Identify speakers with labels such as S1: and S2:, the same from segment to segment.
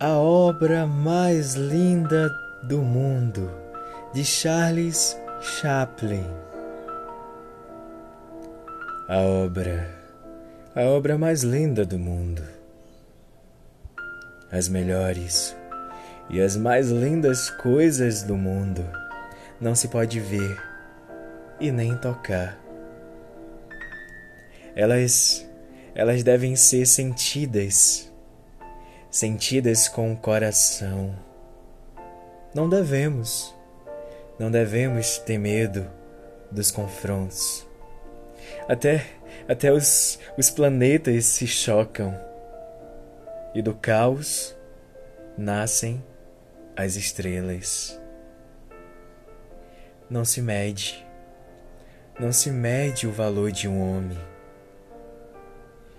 S1: a obra mais linda do mundo, de Charles Chaplin. A obra, a obra mais linda do mundo. As melhores e as mais lindas coisas do mundo não se pode ver e nem tocar. Elas elas devem ser sentidas sentidas com o coração. Não devemos, não devemos ter medo dos confrontos. Até, até os, os planetas se chocam e do caos nascem as estrelas. Não se mede, não se mede o valor de um homem.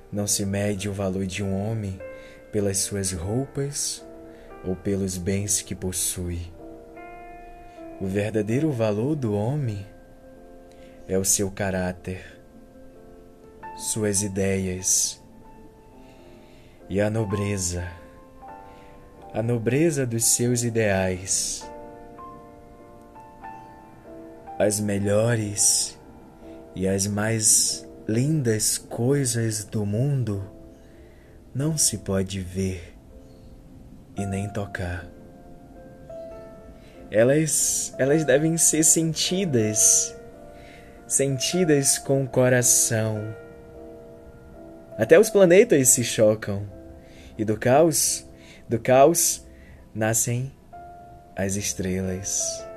S1: Não se mede o valor de um homem pelas suas roupas ou pelos bens que possui. O verdadeiro valor do homem é o seu caráter, suas ideias e a nobreza, a nobreza dos seus ideais. As melhores e as mais lindas coisas do mundo não se pode ver e nem tocar. Elas, elas devem ser sentidas, sentidas com o coração. Até os planetas se chocam, e do caos, do caos nascem as estrelas.